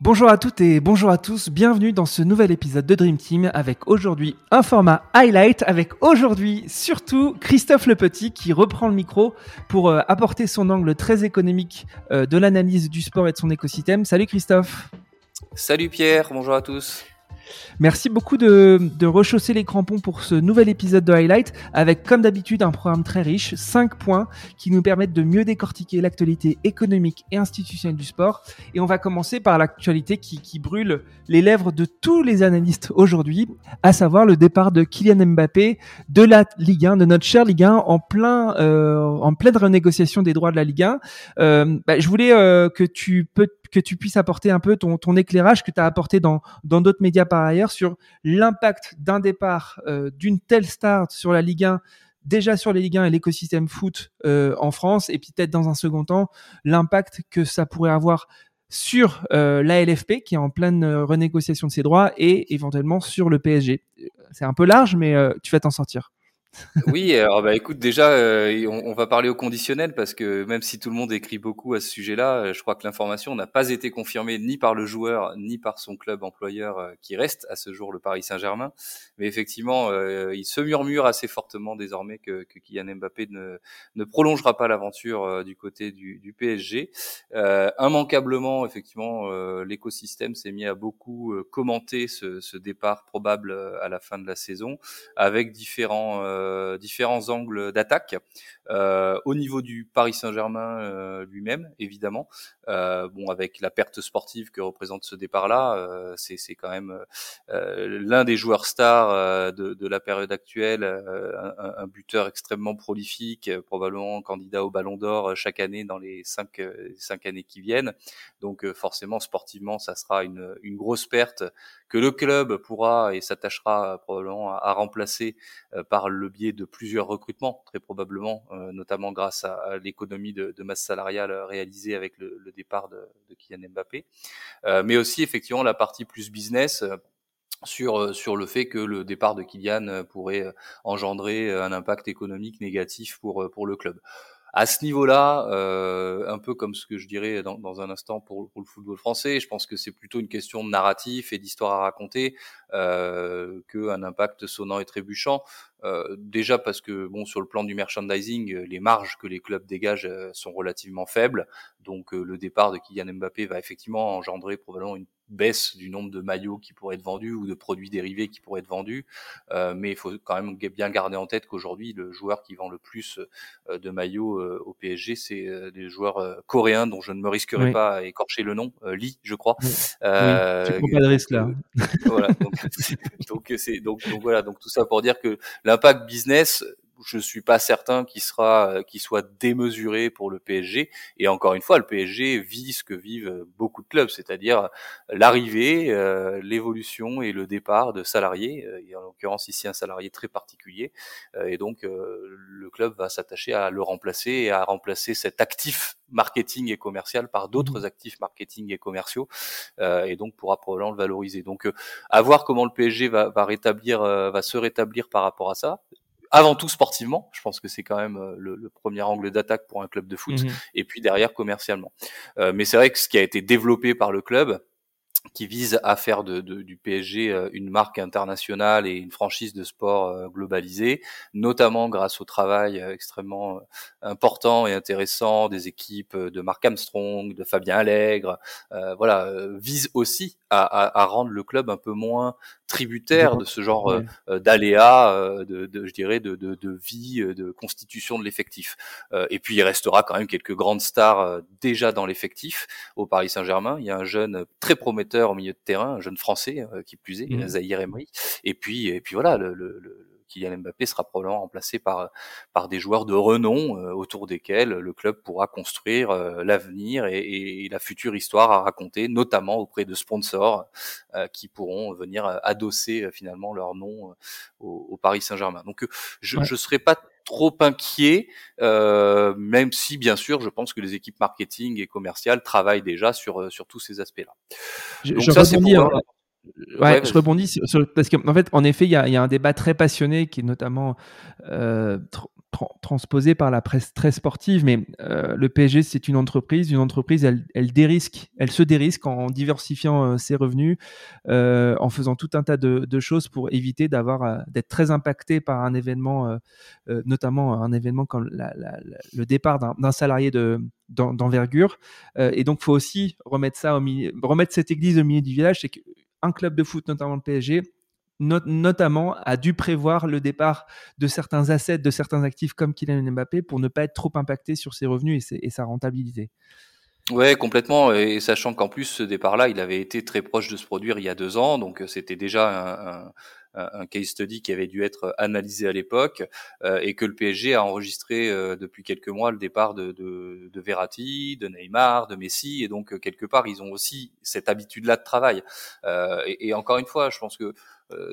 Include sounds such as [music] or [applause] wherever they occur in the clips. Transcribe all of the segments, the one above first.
Bonjour à toutes et bonjour à tous, bienvenue dans ce nouvel épisode de Dream Team avec aujourd'hui un format highlight, avec aujourd'hui surtout Christophe Le Petit qui reprend le micro pour euh, apporter son angle très économique euh, de l'analyse du sport et de son écosystème. Salut Christophe. Salut Pierre, bonjour à tous Merci beaucoup de, rechausser les crampons pour ce nouvel épisode de Highlight avec comme d'habitude un programme très riche, 5 points qui nous permettent de mieux décortiquer l'actualité économique et institutionnelle du sport. Et on va commencer par l'actualité qui, brûle les lèvres de tous les analystes aujourd'hui, à savoir le départ de Kylian Mbappé de la Ligue 1, de notre chère Ligue 1 en, plein, euh, en pleine renégociation des droits de la Ligue 1. Euh, bah, je voulais euh, que tu peux que tu puisses apporter un peu ton, éclairage que tu as apporté dans dans d'autres médias par ailleurs sur l'impact d'un départ euh, d'une telle star sur la Ligue 1 déjà sur les Ligue 1 et l'écosystème foot euh, en France et puis peut-être dans un second temps l'impact que ça pourrait avoir sur euh, la LFP qui est en pleine renégociation de ses droits et éventuellement sur le PSG. C'est un peu large mais tu vas t'en sortir. Oui, alors bah écoute, déjà, euh, on, on, va parler au conditionnel parce que même si tout le monde écrit beaucoup à ce sujet-là, euh, je crois que l'information n'a pas été confirmée ni par le joueur ni par son club employeur euh, qui reste à ce jour le Paris Saint-Germain. Mais effectivement, euh, il se murmure assez fortement désormais que, que Kylian Mbappé ne, ne prolongera pas l'aventure euh, du côté du, du PSG. immanquablement, effectivement, l'écosystème s'est mis à beaucoup commenter ce, ce, départ probable à la fin de la saison avec différents différents angles d'attaque. Euh, au niveau du Paris Saint-Germain euh, lui-même, évidemment, bon avec la perte sportive que représente ce départ-là, c'est quand même l'un des joueurs stars de, de, la période actuelle, un, un, buteur extrêmement prolifique, probablement candidat au Ballon d'Or chaque année dans les cinq, cinq années qui viennent. Donc forcément, sportivement, ça sera une, une grosse perte que le club pourra et s'attachera probablement à, remplacer par le biais de plusieurs recrutements, très probablement, euh, notamment grâce à, l'économie de, masse salariale réalisée avec le, départ de, de, Kylian Mbappé, euh, mais aussi effectivement la partie plus business euh, sur euh, le fait que le départ de Kylian pourrait engendrer un impact économique négatif pour le club à ce niveau-là, euh, un peu comme ce que je dirais dans, un instant pour, le football français, je pense que c'est plutôt une question de narratif et d'histoire à raconter euh, qu'un impact sonnant et trébuchant. Euh, déjà parce que bon sur le plan du merchandising, les marges que les clubs dégagent sont relativement faibles, donc le départ de Kylian Mbappé va effectivement engendrer probablement une baisse du nombre de maillots qui pourraient être vendus ou de produits dérivés qui pourraient être vendus. Euh, mais il faut quand même bien garder en tête qu'aujourd'hui, le joueur qui vend le plus de maillots euh, au PSG, c'est des joueurs coréens dont je ne me risquerai oui. pas à écorcher le nom, Lee, je crois. Oui. Euh, tu pas de risque là. voilà. Donc, [laughs] donc, donc, donc, voilà. Donc tout ça pour dire que l'impact business je suis pas certain qu'il sera, euh, qu'il soit démesuré pour le PSG. Et encore une fois, le PSG vit ce que vivent beaucoup de clubs, c'est-à-dire l'arrivée, euh, l'évolution et le départ de salariés. Euh, et en l'occurrence ici un salarié très particulier. Euh, et donc euh, le club va s'attacher à le remplacer et à remplacer cet actif marketing et commercial par d'autres mmh. actifs marketing et commerciaux. et donc pourra probablement le valoriser. Donc à voir comment le PSG va, va rétablir, va se rétablir par rapport à ça avant tout sportivement, je pense que c'est quand même euh, le, le premier angle d'attaque pour un club de foot, mmh. et puis derrière commercialement. Euh, mais c'est vrai que ce qui a été développé par le club, qui vise à faire de, de, du PSG euh, une marque internationale et une franchise de sport euh, globalisée, notamment grâce au travail euh, extrêmement important et intéressant des équipes de Marc Armstrong, de Fabien Allègre, euh, voilà, vise aussi à, à, à, rendre le club un peu moins tributaire de ce genre ouais. d'aléas, de, de, je dirais, de, de, de vie, de constitution de l'effectif. et puis il restera quand même quelques grandes stars déjà dans l'effectif au Paris Saint-Germain. Il y a un jeune très prometteur au milieu de terrain, un jeune français euh, qui plus est, mmh. Zahir Emery. Et puis, et puis voilà, le, le, le Kylian Mbappé sera probablement remplacé par par des joueurs de renom euh, autour desquels le club pourra construire euh, l'avenir et, et, la future histoire à raconter, notamment auprès de sponsors euh, qui pourront venir adosser finalement leur nom au, au Paris Saint-Germain. Donc je ne ouais. serai pas trop inquiet, euh, même si bien sûr je pense que les équipes marketing et commerciales travaillent déjà sur sur tous ces aspects-là. Donc je ça c'est pour... Ouais, ouais je rebondis sur, sur, parce qu'en en fait, en effet, il y a, y a, un débat très passionné qui est notamment euh, transposé par la presse très sportive, mais euh, le PSG, c'est une entreprise. Une entreprise, elle, elle, dérisque, elle se dérisque en diversifiant euh, ses revenus, en faisant tout un tas de, de choses pour éviter d'avoir d'être très impacté par un événement, notamment un événement comme la, la, le départ d'un salarié de d'envergure. et donc, faut aussi remettre ça au remettre cette église au milieu du village. C'est qu'un club de foot, notamment le PSG, notamment a dû prévoir le départ de certains assets, de certains actifs comme Kylian Mbappé pour ne pas être trop impacté sur ses revenus et, sa rentabilité. Ouais, complètement. Et sachant qu'en plus, ce départ-là, il avait été très proche de se produire il y a deux ans, donc euh, c'était déjà un, un, case study qui avait dû être analysé à l'époque, euh, et que le PSG a enregistré euh, depuis quelques mois le départ de, de, de, Verratti, de Neymar, de Messi, et donc quelque part, ils ont aussi cette habitude-là de travail. Et, et, encore une fois, je pense que euh,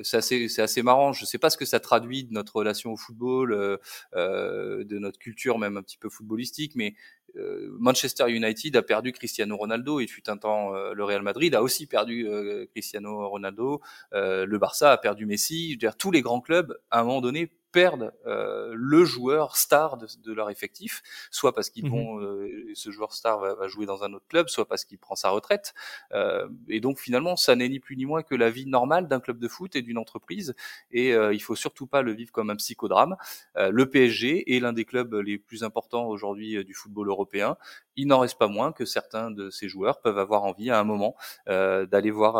c'est assez, c'est assez marrant. Je sais pas ce que ça traduit de notre relation au football, euh, euh de notre culture même un petit peu footballistique, mais euh, Manchester United a perdu Cristiano Ronaldo. Il fut un temps le Real Madrid a aussi perdu Cristiano Ronaldo. le Barça a perdu Messi. Je veux dire, tous les grands clubs, à un moment donné, perdent euh, le joueur star de, de, leur effectif, soit parce qu'ils mmh vont, euh, ce joueur star va, va, jouer dans un autre club, soit parce qu'il prend sa retraite. Euh, et donc finalement, ça n'est ni plus ni moins que la vie normale d'un club de foot et d'une entreprise. Et euh, il faut surtout pas le vivre comme un psychodrame. Euh, le PSG est l'un des clubs les plus importants aujourd'hui du football européen. Il n'en reste pas moins que certains de ces joueurs peuvent avoir envie à un moment d'aller voir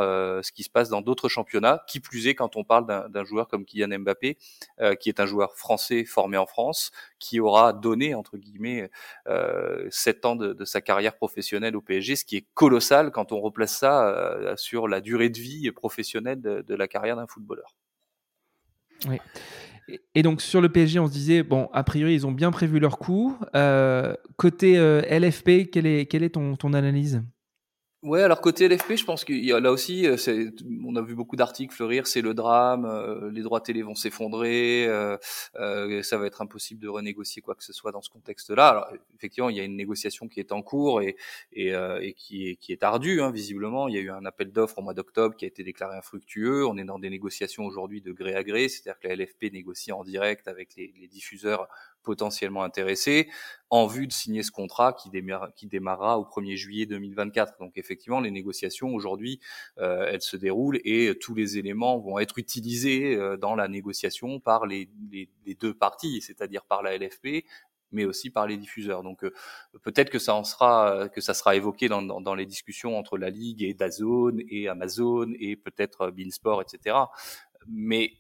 ce qui se passe dans d'autres championnats. Qui plus est quand on parle d'un joueur comme Kylian Mbappé, qui est un joueur français formé en France qui aura donné entre guillemets euh, sept ans de, sa carrière professionnelle au PSG, ce qui est colossal quand on replace ça euh, sur la durée de vie professionnelle de, la carrière d'un footballeur. Et donc sur le PSG, on se disait bon, a priori ils ont bien prévu leur coup. Euh, côté LFP, quelle est ton analyse? Ouais, alors côté LFP, je pense qu'il y a là aussi, euh, on a vu beaucoup d'articles fleurir, c'est le drame, euh, les droits télé vont s'effondrer, euh, ça va être impossible de renégocier quoi que ce soit dans ce contexte-là. Alors effectivement, il y a une négociation qui est en cours et, et, et qui, est, qui est ardue, hein, visiblement. Il y a eu un appel d'offres au mois d'octobre qui a été déclaré infructueux. On est dans des négociations aujourd'hui de gré à gré, c'est-à-dire que la LFP négocie en direct avec les diffuseurs potentiellement intéressés en vue de signer ce contrat qui, démarra, qui démarrera au 1er juillet 2024. Donc effectivement, les négociations aujourd'hui, euh, elles se déroulent et tous les éléments vont être utilisés euh, dans la négociation par les, les, deux parties, c'est-à-dire par la LFP mais aussi par les diffuseurs. Donc euh, peut-être que ça en sera, que ça sera évoqué dans, dans, dans, les discussions entre la Ligue et Dazone et Amazon et peut-être Beansport, etc. Mais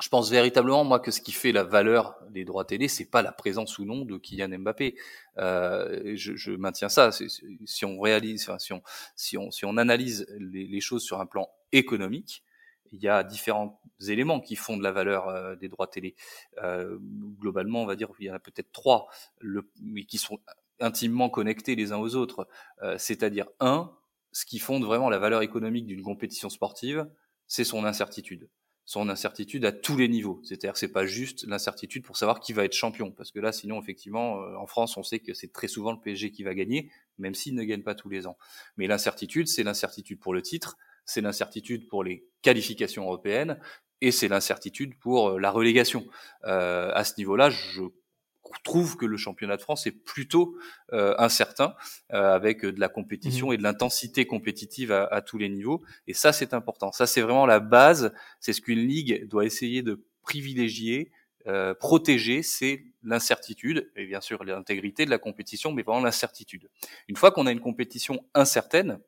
je pense véritablement moi que ce qui fait la valeur des droits télé, c'est pas la présence ou non de Kylian Mbappé. Euh, je, je, maintiens ça. Si on réalise, si on si on si on analyse les, les, choses sur un plan économique, il y a différents éléments qui font de la valeur euh, des droits télé. Euh, globalement, on va dire il y en a peut-être trois, le, mais qui sont intimement connectés les uns aux autres. Euh, c'est-à-dire un, ce qui fonde vraiment la valeur économique d'une compétition sportive, c'est son incertitude son incertitude à tous les niveaux. C'est-à-dire c'est pas juste l'incertitude pour savoir qui va être champion, parce que là, sinon, effectivement, euh, en France, on sait que c'est très souvent le PSG qui va gagner, même s'il ne gagne pas tous les ans. Mais l'incertitude, c'est l'incertitude pour le titre, c'est l'incertitude pour les qualifications européennes, et c'est l'incertitude pour euh, la relégation. Euh, à ce niveau-là, je trouve que le championnat de France est plutôt euh, incertain, euh, avec de la compétition mmh. et de l'intensité compétitive à, à, tous les niveaux. Et ça, c'est important. Ça, c'est vraiment la base. C'est ce qu'une ligue doit essayer de privilégier, euh, protéger, c'est l'incertitude et bien sûr l'intégrité de la compétition, mais vraiment l'incertitude. Une fois qu'on a une compétition incertaine,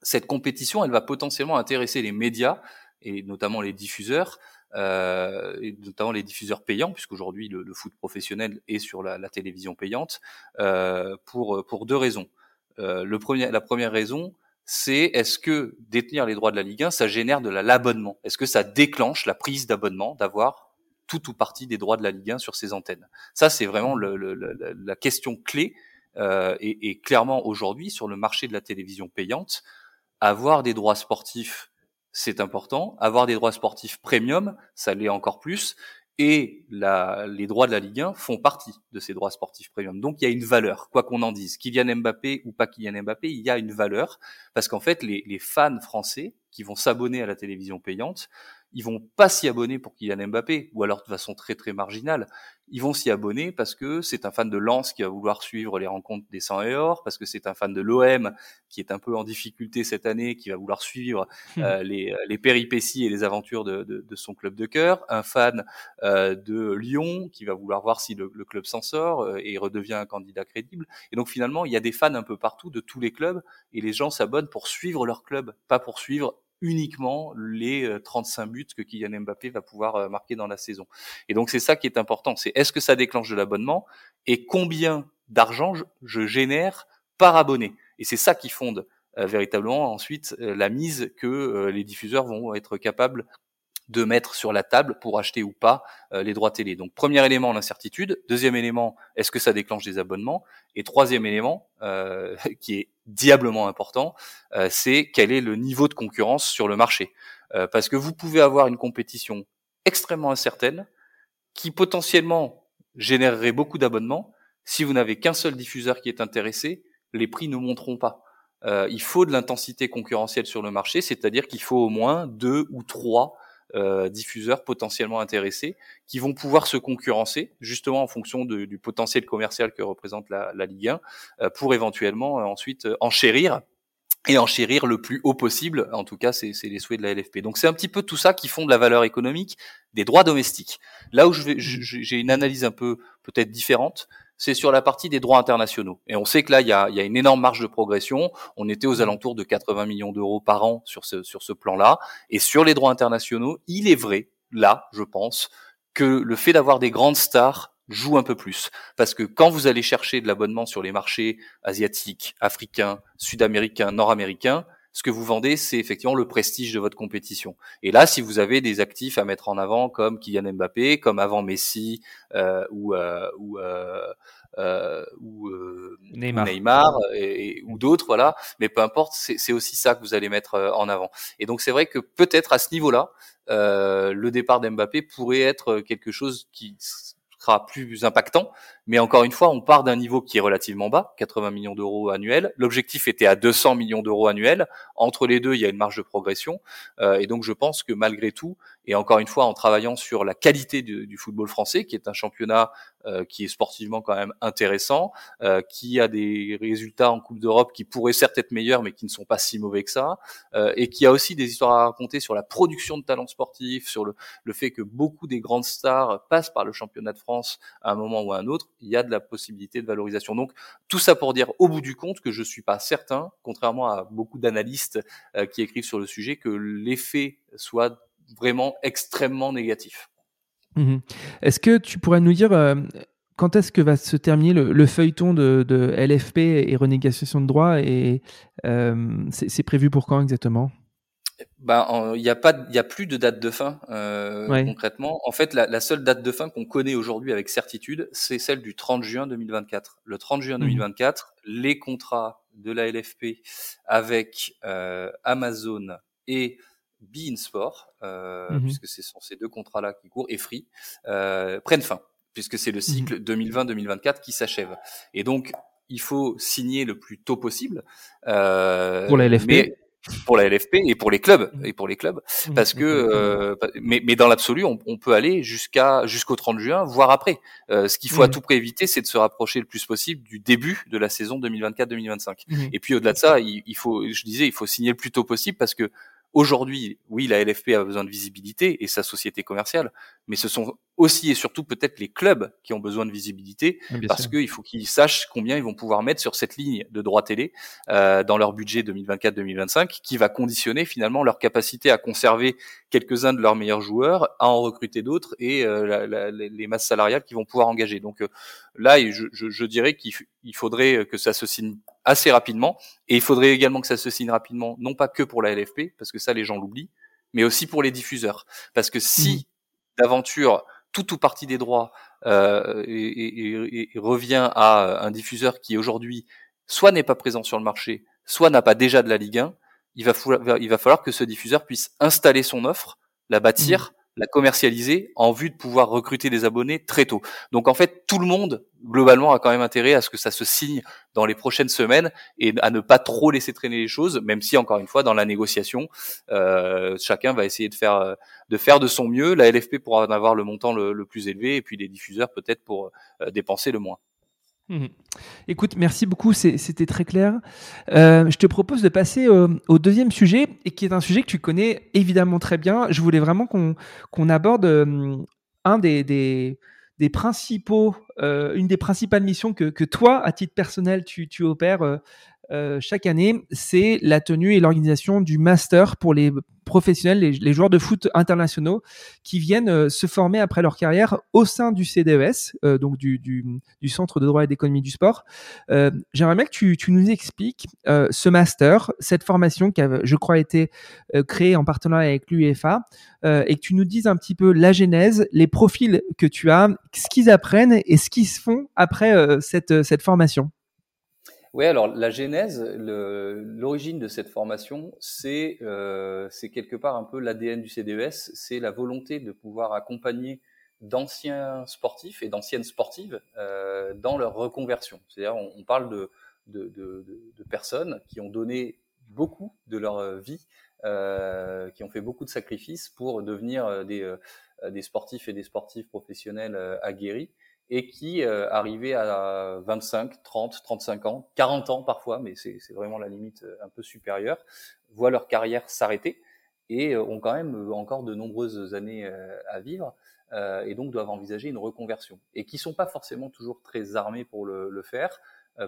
cette compétition, elle va potentiellement intéresser les médias et notamment les diffuseurs euh, et notamment les diffuseurs payants, puisqu'aujourd'hui le, le foot professionnel est sur la, la télévision payante, euh, pour, pour deux raisons. Euh, le premier, la première raison, c'est est-ce que détenir les droits de la Ligue 1, ça génère de l'abonnement? Est-ce que ça déclenche la prise d'abonnement, d'avoir tout ou partie des droits de la Ligue 1 sur ses antennes? Ça, c'est vraiment le, le, la question clé. Euh, et, et clairement, aujourd'hui, sur le marché de la télévision payante, avoir des droits sportifs c'est important. Avoir des droits sportifs premium, ça l'est encore plus. Et la, les droits de la Ligue 1 font partie de ces droits sportifs premium. Donc il y a une valeur, quoi qu'on en dise. Kylian Mbappé ou pas Kylian Mbappé, il y a une valeur. Parce qu'en fait, les, les fans français qui vont s'abonner à la télévision payante, ils vont pas s'y abonner pour Kylian Mbappé, ou alors de façon très très marginale. Ils vont s'y abonner parce que c'est un fan de Lens qui va vouloir suivre les rencontres des 100 et or, parce que c'est un fan de l'OM qui est un peu en difficulté cette année, qui va vouloir suivre hmm. euh, les, les, péripéties et les aventures de, de, de son club de cœur, un fan euh, de Lyon qui va vouloir voir si le, le club s'en sort euh, et redevient un candidat crédible. Et donc finalement, il y a des fans un peu partout de tous les clubs et les gens s'abonnent pour suivre leur club, pas pour suivre uniquement les 35 euh, buts que Kylian Mbappé va pouvoir euh, marquer dans la saison. Et donc c'est ça qui est important, c'est est-ce que ça déclenche de l'abonnement et combien d'argent je, génère par abonné? Et c'est ça qui fonde euh, véritablement ensuite la mise que les diffuseurs vont être capables de mettre sur la table pour acheter ou pas euh, les droits télé. Donc premier élément, l'incertitude. Deuxième élément, est-ce que ça déclenche des abonnements? Et troisième élément, euh, [laughs] qui est diablement important, euh, c'est quel est le niveau de concurrence sur le marché. parce que vous pouvez avoir une compétition extrêmement incertaine qui potentiellement générerait beaucoup d'abonnements. Si vous n'avez qu'un seul diffuseur qui est intéressé, les prix ne monteront pas. il faut de l'intensité concurrentielle sur le marché, c'est-à-dire qu'il faut au moins deux ou trois euh, diffuseurs potentiellement intéressés qui vont pouvoir se concurrencer justement en fonction de, du potentiel commercial que représente la, la Ligue 1 euh, pour éventuellement euh, ensuite enchérir et enchérir le plus haut possible. En tout cas, c'est les souhaits de la LFP. Donc c'est un petit peu tout ça qui font de la valeur économique des droits domestiques. Là où j'ai une analyse un peu peut-être différente, c'est sur la partie des droits internationaux. Et on sait que là, il y a, il y a une énorme marge de progression. On était aux mmh. alentours de 80 millions d'euros par an sur ce, sur ce plan-là. Et sur les droits internationaux, il est vrai, là, je pense, que le fait d'avoir des grandes stars joue un peu plus. Parce que quand vous allez chercher de l'abonnement sur les marchés asiatiques, africains, sud-américains, nord-américains, ce que vous vendez, c'est effectivement le prestige de votre compétition. Et là, si vous avez des actifs à mettre en avant, comme Kylian Mbappé, comme avant Messi euh, ou euh, ou euh, euh ou Neymar, et, ou d'autres, voilà. Mais peu importe, c'est aussi ça que vous allez mettre en avant. Et donc c'est vrai que peut-être à ce niveau-là, le départ d'Mbappé pourrait être quelque chose qui sera plus impactant. Mais encore une fois, on part d'un niveau qui est relativement bas, 80 millions d'euros annuels. L'objectif était à 200 millions d'euros annuels. Entre les deux, il y a une marge de progression. Euh, et donc, je pense que malgré tout, et encore une fois, en travaillant sur la qualité du, football français, qui est un championnat euh, qui est sportivement quand même intéressant, euh, qui a des résultats en Coupe d'Europe qui pourraient certes être meilleurs, mais qui ne sont pas si mauvais que ça, et qui a aussi des histoires à raconter sur la production de talents sportifs, sur le, le fait que beaucoup des grandes stars passent par le championnat de France à un moment ou à un autre il y a de la possibilité de valorisation. Donc tout ça pour dire au bout du compte que je suis pas certain, contrairement à beaucoup d'analystes euh, qui écrivent sur le sujet, que l'effet soit vraiment extrêmement négatif. Mmh est-ce que tu pourrais nous dire euh, quand est-ce que va se terminer le, feuilleton de, LFP et renégociation de droits et euh, c'est prévu pour quand exactement? Ben, il n'y a pas, il y a plus de date de fin euh, concrètement. En fait, la, la, seule date de fin qu'on connaît aujourd'hui avec certitude, c'est celle du 30 juin 2024. Le 30 juin 2024, mmh. les contrats de la LFP avec euh, Amazon et Bein Sport, euh, mmh. puisque ce sont ces deux contrats-là qui courent, et Free, euh, prennent fin, puisque c'est le mmh. cycle 2020-2024 qui s'achève. Et donc, il faut signer le plus tôt possible. Euh, pour la LFP pour la LFP et pour les clubs mmh. et pour les clubs parce que euh, mais, mais dans l'absolu on, on, peut aller jusqu'à jusqu'au 30 juin voire après euh, ce qu'il faut à tout prix éviter c'est de se rapprocher le plus possible du début de la saison 2024-2025 et puis au-delà de ça il, il, faut je disais il faut signer le plus tôt possible parce que Aujourd'hui, oui, la LFP a besoin de visibilité et sa société commerciale, mais ce sont aussi et surtout peut-être les clubs qui ont besoin de visibilité parce qu'il faut qu'ils sachent combien ils vont pouvoir mettre sur cette ligne de droit télé euh, dans leur budget 2024-2025 qui va conditionner finalement leur capacité à conserver quelques-uns de leurs meilleurs joueurs, à en recruter d'autres et euh, les masses salariales qu'ils vont pouvoir engager. Donc euh, là, je, je, je dirais qu'il faudrait que ça se signe assez rapidement. Et il faudrait également que ça se signe rapidement, non pas que pour la LFP, parce que ça les gens l'oublient, mais aussi pour les diffuseurs. Parce que si mmh. d'aventure tout ou partie des droits euh, et, revient à un diffuseur qui aujourd'hui soit n'est pas présent sur le marché, soit n'a pas déjà de la Ligue 1, il va, il va falloir que ce diffuseur puisse installer son offre, la bâtir, mmh la commercialiser en vue de pouvoir recruter des abonnés très tôt. Donc en fait, tout le monde globalement a quand même intérêt à ce que ça se signe dans les prochaines semaines et à ne pas trop laisser traîner les choses, même si encore une fois dans la négociation, euh, chacun va essayer de faire de son mieux. La LFP pourra en avoir le montant le, plus élevé et puis les diffuseurs peut-être pour euh, dépenser le moins. Mmh. Écoute, merci beaucoup, c'était très clair. Euh, je te propose de passer au, deuxième sujet, et qui est un sujet que tu connais évidemment très bien. Je voulais vraiment qu'on aborde euh, un des, principaux, euh, une des principales missions que, toi, à titre personnel, tu, opères chaque année, c'est la tenue et l'organisation du master pour les professionnels, les, joueurs de foot internationaux qui viennent euh, se former après leur carrière au sein du CDES, euh, donc du, Centre de droit et d'économie du sport. J'aimerais bien que tu, nous expliques ce master, cette formation qui a, je crois, été créée en partenariat avec l'UEFA, et que tu nous dises un petit peu la genèse, les profils que tu as, ce qu'ils apprennent et ce qu'ils se font après cette formation. Oui, alors la genèse, l'origine de cette formation, c'est euh, quelque part un peu l'ADN du CDES, c'est la volonté de pouvoir accompagner d'anciens sportifs et d'anciennes sportives euh, dans leur reconversion. C'est-à-dire, on, parle de, de, de, de, personnes qui ont donné beaucoup de leur vie, euh, qui ont fait beaucoup de sacrifices pour devenir des, euh, des sportifs et des sportives professionnels euh, aguerris et qui, euh, arrivaient à 25, 30, 35 ans, 40 ans parfois, mais c'est vraiment la limite euh, un peu supérieure, voient leur carrière s'arrêter et euh, ont quand même encore de nombreuses années à vivre et donc doivent envisager une reconversion et qui sont pas forcément toujours très armés pour le, le faire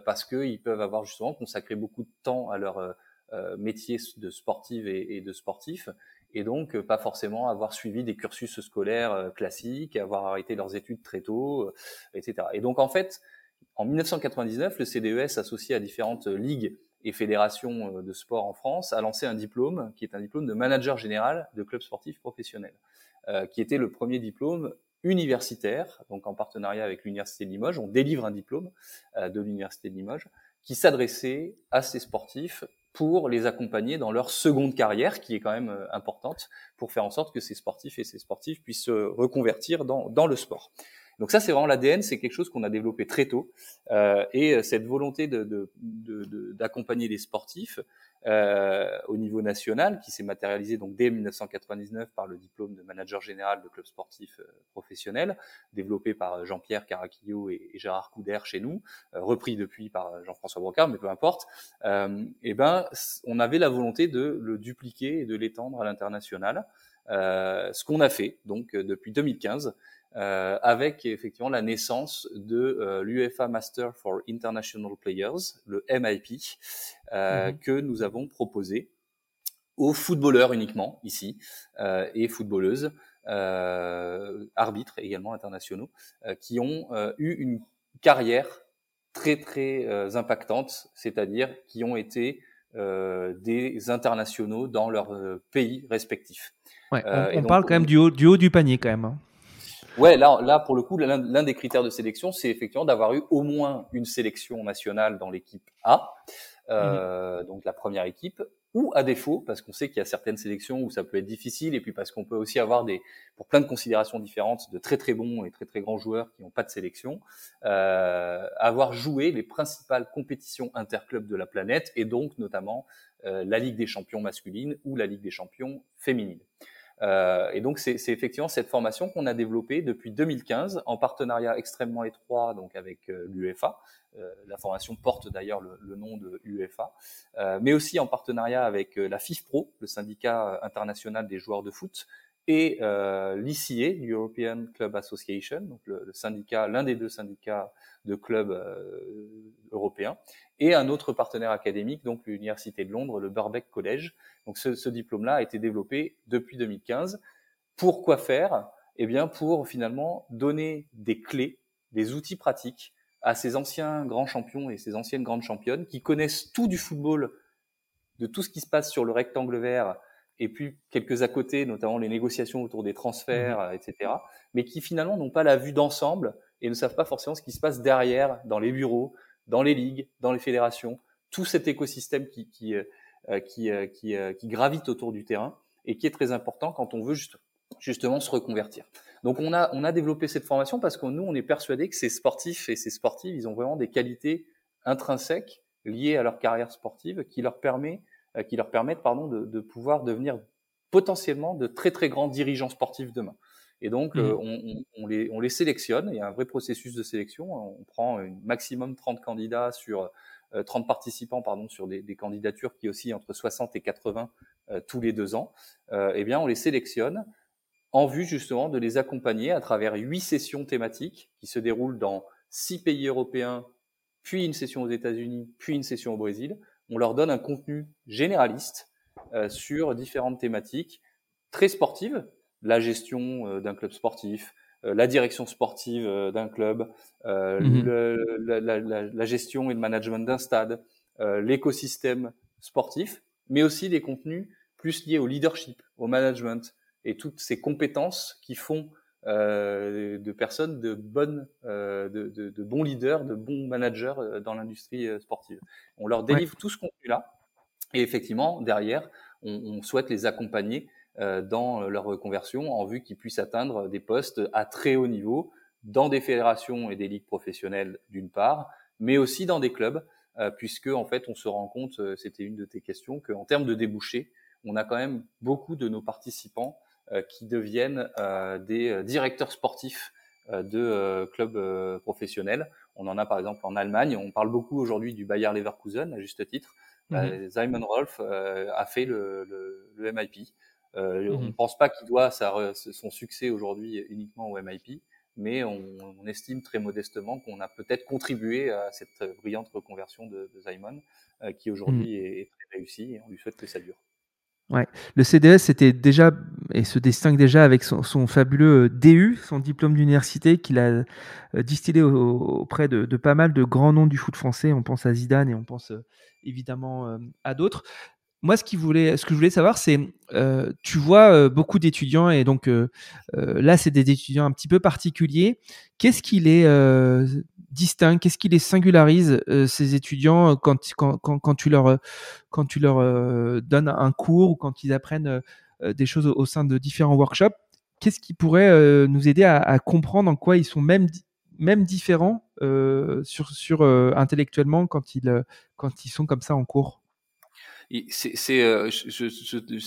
parce qu'ils peuvent avoir justement consacré beaucoup de temps à leur métier de sportive et de sportif et donc euh, pas forcément avoir suivi des cursus scolaires euh, classiques, avoir arrêté leurs études très tôt, euh, etc. Et donc en fait, en 1999, le CDES, associé à différentes ligues et fédérations de sport en France, a lancé un diplôme qui est un diplôme de manager général de club sportif professionnel, qui était le premier diplôme universitaire, donc en partenariat avec l'Université de Limoges. On délivre un diplôme de l'Université de Limoges qui s'adressait à ces sportifs pour les accompagner dans leur seconde carrière, qui est quand même euh, importante, pour faire en sorte que ces sportifs et ces sportifs puissent se reconvertir dans, dans le sport. Donc ça, c'est vraiment l'ADN, c'est quelque chose qu'on a développé très tôt. Euh, et euh, cette volonté d'accompagner de, de, les sportifs euh, au niveau national, qui s'est matérialisée donc dès 1999 par le diplôme de manager général de club sportif euh, professionnel, développé par Jean-Pierre Caraquillo et, Gérard Couder chez nous, repris depuis par Jean-François Brocard, mais peu importe. et ben, on avait la volonté de le dupliquer et de l'étendre à l'international. ce qu'on a fait donc depuis 2015 euh, avec effectivement la naissance de euh, l'UEFA Master for International Players, le MIP, euh, mhm. que nous avons proposé aux footballeurs uniquement ici euh, et footballeuses, euh, arbitres également internationaux, qui ont eu une carrière très très impactante, c'est-à-dire qui ont été des internationaux dans leur pays respectifs. Ouais, on, parle quand même du haut, du haut du panier quand même. Hein. Ouais, là, là pour le coup, l'un des critères de sélection, c'est effectivement d'avoir eu au moins une sélection nationale dans l'équipe A, euh, mmh. donc la première équipe, ou à défaut, parce qu'on sait qu'il y a certaines sélections où ça peut être difficile, et puis parce qu'on peut aussi avoir des, pour plein de considérations différentes, de très très bons et très très grands joueurs qui n'ont pas de sélection, euh, avoir joué les principales compétitions interclubs de la planète, et donc notamment euh, la Ligue des champions masculine ou la Ligue des champions féminine. Euh, et donc c'est effectivement cette formation qu'on a développée depuis 2015 en partenariat extrêmement étroit donc avec euh, l'UEFA. Euh, la formation porte d'ailleurs le, le, nom de UEFA, mais aussi en partenariat avec la FIFPro, le syndicat international des joueurs de foot, et euh, l'ICA, l'European Club Association, donc le, le syndicat, l'un des deux syndicats de clubs euh, européens, et un autre partenaire académique, donc l'Université de Londres, le Birkbeck College. Donc ce, ce diplôme-là a été développé depuis 2015. Pour quoi faire? Eh bien, pour finalement donner des clés, des outils pratiques à ces anciens grands champions et ces anciennes grandes championnes qui connaissent tout du football, de tout ce qui se passe sur le rectangle vert et puis quelques à côté, notamment les négociations autour des transferts, mmh. etc., mais qui finalement n'ont pas la vue d'ensemble et ne savent pas forcément ce qui se passe derrière, dans les bureaux, dans les ligues, dans les fédérations, tout cet écosystème qui, qui, euh, qui, euh, qui, euh, qui, gravite autour du terrain et qui est très important quand on veut juste justement se reconvertir. Donc on a, on a développé cette formation parce que nous, on est persuadé que ces sportifs et ces sportives, ils ont vraiment des qualités intrinsèques liées à leur carrière sportive qui leur permet, euh, qui leur permettent pardon, de, de pouvoir devenir potentiellement de très très grands dirigeants sportifs demain. Et donc, euh, mmh. on, on, les, on les sélectionne. Il y a un vrai processus de sélection. On prend un maximum 30 candidats sur 30 euh, participants pardon sur des, des, candidatures qui oscillent entre 60 et 80 euh, tous les deux ans. eh bien, on les sélectionne en vue justement de les accompagner à travers huit sessions thématiques qui se déroulent dans six pays européens, puis une session aux États-Unis, puis une session au Brésil. On leur donne un contenu généraliste euh, sur différentes thématiques très sportives, la gestion euh, d'un club sportif, euh, la direction sportive d'un club, mhm. le, la, la, la, gestion et le management d'un stade, l'écosystème sportif, mais aussi des contenus plus liés au leadership, au management, et toutes ces compétences qui font de personnes de bonnes, euh, de, de, de, bons leaders, de bons managers euh, dans l'industrie euh, sportive. On leur délivre tout ce contenu-là, et effectivement, derrière, on, on souhaite les accompagner euh, dans leur reconversion en vue qu'ils puissent atteindre des postes à très haut niveau dans des fédérations et des ligues professionnelles d'une part, mais aussi dans des clubs, puisque en fait, on se rend compte, c'était une de tes questions, qu'en termes de débouchés, on a quand même beaucoup de nos participants euh, qui deviennent euh, des euh, directeurs sportifs de clubs professionnels. On en a par exemple en Allemagne. On parle beaucoup aujourd'hui du Bayer Leverkusen à juste titre. Mhm. Simon Rolf a fait le, le, MIP. Euh, On ne mhm. pense pas qu'il doit sa, son succès aujourd'hui uniquement au MIP, mais on, on estime très modestement qu'on a peut-être contribué à cette brillante reconversion de, de Simon, euh, qui aujourd'hui mhm. est, est, très réussie et on lui souhaite que ça dure. Ouais. Le CDS c'était déjà et se distingue déjà avec son, fabuleux euh, DU, son diplôme d'université qu'il a euh, distillé auprès de, pas mal de grands noms du foot français. On pense à Zidane et on pense euh, évidemment à d'autres. Moi, ce, qui que je voulais savoir, c'est, euh, tu vois beaucoup d'étudiants et donc euh, là, c'est des étudiants un petit peu particuliers. Qu'est-ce qu'il est distingue Qu'est-ce qui les singularise euh, ces étudiants euh, quand, quand, quand, quand, tu leur quand tu leur euh, donnes un cours ou quand ils apprennent des choses au, sein de différents workshops? Qu'est-ce qui pourrait nous aider à, à, comprendre en quoi ils sont même même différents sur sur intellectuellement quand ils quand ils sont comme ça en cours? C'est euh,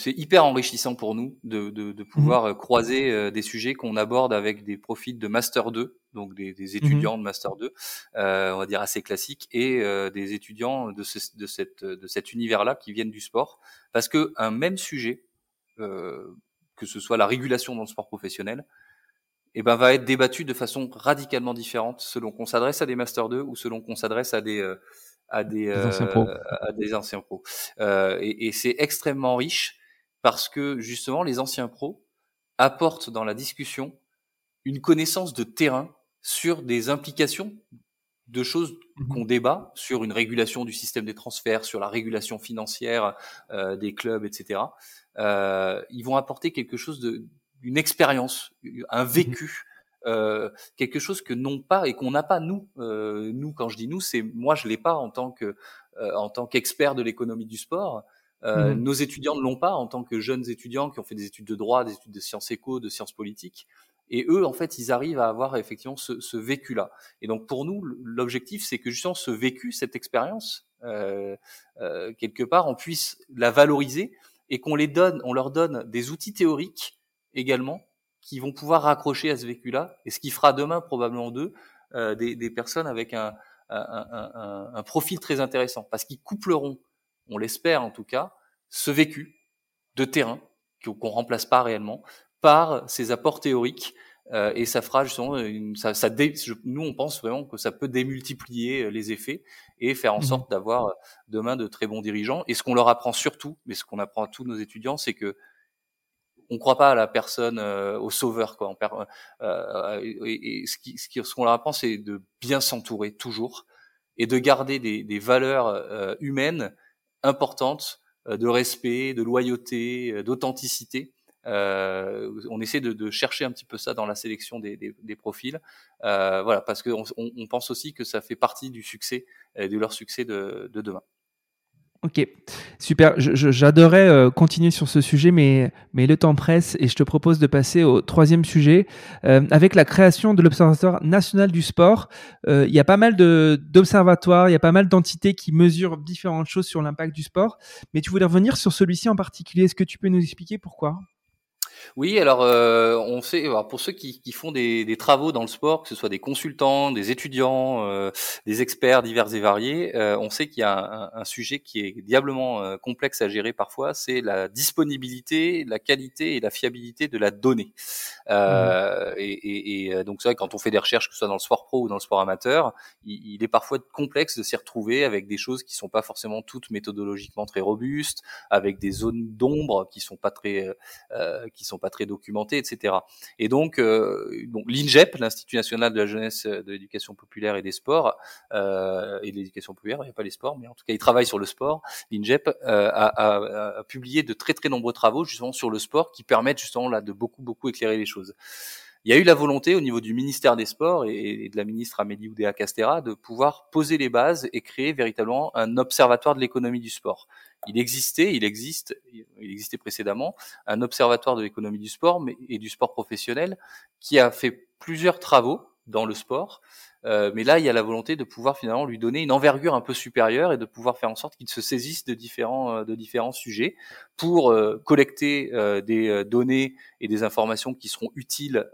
hyper enrichissant pour nous de, de, de mmh pouvoir euh, croiser euh, des sujets qu'on aborde avec des profils de master 2, donc des, des mmh étudiants de master 2, euh, on va dire assez classiques, et euh, des étudiants de, ce, de, cette, de cet univers-là qui viennent du sport, parce que un même sujet, que ce soit la régulation dans le sport professionnel, eh ben, va être débattu de façon radicalement différente selon qu'on s'adresse à des master 2 ou selon qu'on s'adresse à des à des, anciens pros. Euh, à des anciens pros. Euh, et, et c'est extrêmement riche parce que justement les anciens pros apportent dans la discussion une connaissance de terrain sur des implications de choses mmh qu'on débat sur une régulation du système des transferts, sur la régulation financière euh, des clubs, etc. Euh, ils vont apporter quelque chose de, une expérience, un mmh vécu euh, quelque chose que n'ont pas et qu'on n'a pas nous. Euh, nous, quand je dis nous, c'est moi je l'ai pas en tant que euh, en tant qu'expert de l'économie du sport. Mmh. Nos étudiants ne l'ont pas en tant que jeunes étudiants qui ont fait des études de droit, des études de sciences éco, de sciences politiques. Et eux, en fait, ils arrivent à avoir effectivement ce, ce vécu-là. Et donc pour nous, l'objectif, c'est que justement ce vécu, cette expérience, euh, euh, quelque part, on puisse la valoriser et qu'on les donne, on leur donne des outils théoriques également qui vont pouvoir raccrocher à ce vécu-là, et ce qui fera demain probablement d'eux euh, des, des, personnes avec un, un, un, un, profil très intéressant, parce qu'ils coupleront, on l'espère en tout cas, ce vécu de terrain qu'on remplace pas réellement par ces apports théoriques euh, et ça fera justement une, ça, ça dé, nous on pense vraiment que ça peut démultiplier les effets et faire en mmh sorte d'avoir demain de très bons dirigeants et ce qu'on leur apprend surtout mais ce qu'on apprend à tous nos étudiants c'est que on croit pas à la personne, euh, au sauveur, quoi. On euh, et, ce qui, ce qu'on leur apprend, c'est de bien s'entourer toujours et de garder des, des valeurs euh, humaines importantes de respect, de loyauté, d'authenticité. On essaie de, chercher un petit peu ça dans la sélection des, profils, voilà, parce qu'on on pense aussi que ça fait partie du succès, de leur succès de, de demain. Ok, super. J'adorais euh, continuer sur ce sujet, mais, le temps presse et je te propose de passer au troisième sujet. Euh, avec la création de l'Observatoire national du sport, euh, il y a pas mal d'observatoires, il y a pas mal d'entités qui mesurent différentes choses sur l'impact du sport. Mais tu voulais revenir sur celui-ci en particulier. Est-ce que tu peux nous expliquer pourquoi? Oui, alors euh, on sait, pour ceux qui, qui font des, des, travaux dans le sport, que ce soit des consultants, des étudiants, euh, des experts divers et variés, euh, on sait qu'il y a un, un, sujet qui est diablement euh, complexe à gérer parfois, c'est la disponibilité, la qualité et la fiabilité de la donnée. Euh, mmh. et, et, et, donc c'est vrai quand on fait des recherches, que ce soit dans le sport pro ou dans le sport amateur, il, il est parfois complexe de s'y retrouver avec des choses qui sont pas forcément toutes méthodologiquement très robustes, avec des zones d'ombre qui sont pas très, qui sont pas très documentés, etc. Et donc, euh, l'INGEP, l'Institut national de la jeunesse, de l'éducation populaire et des sports, euh, et de l'éducation populaire, il n'y a pas les sports, mais en tout cas, il travaille sur le sport. L'INGEP euh, a, publié de très très nombreux travaux justement sur le sport qui permettent justement là de beaucoup beaucoup éclairer les choses il y a eu la volonté au niveau du ministère des Sports et, de la ministre Amélie Oudéa-Castera de pouvoir poser les bases et créer véritablement un observatoire de l'économie du sport. Il existait, il existe, il existait précédemment un observatoire de l'économie du sport et du sport professionnel qui a fait plusieurs travaux dans le sport. Euh, mais là, il y a la volonté de pouvoir finalement lui donner une envergure un peu supérieure et de pouvoir faire en sorte qu'il se saisisse de différents, euh, de différents sujets pour euh, collecter des données et des informations qui seront utiles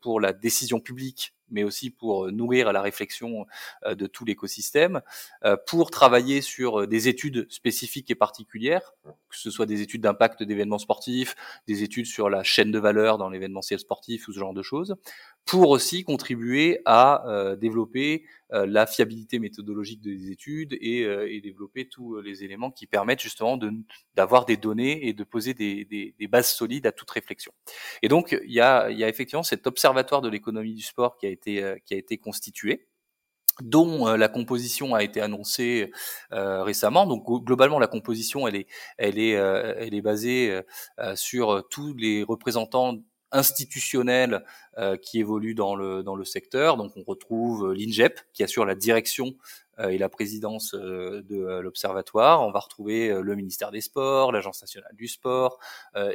pour la décision publique mais aussi pour nourrir la réflexion de tout l'écosystème, pour travailler sur des études spécifiques et particulières, que ce soit des études d'impact d'événements sportifs, des études sur la chaîne de valeur dans l'événementiel sportif ou ce genre de choses, pour aussi contribuer à euh, développer euh, la fiabilité méthodologique des études et, euh, et, développer tous les éléments qui permettent justement d'avoir des données et de poser des, des, des, bases solides à toute réflexion. Et donc il y a, il y a effectivement cet observatoire de l'économie du sport qui a été, qui a été constitué dont la composition a été annoncée euh, récemment. Donc globalement, la composition, elle est, elle est, elle est basée sur tous les représentants institutionnels euh, qui évoluent dans le, dans le secteur. Donc on retrouve euh, l'INGEP qui assure la direction euh, et la présidence de l'observatoire. On va retrouver le ministère des Sports, l'Agence nationale du sport,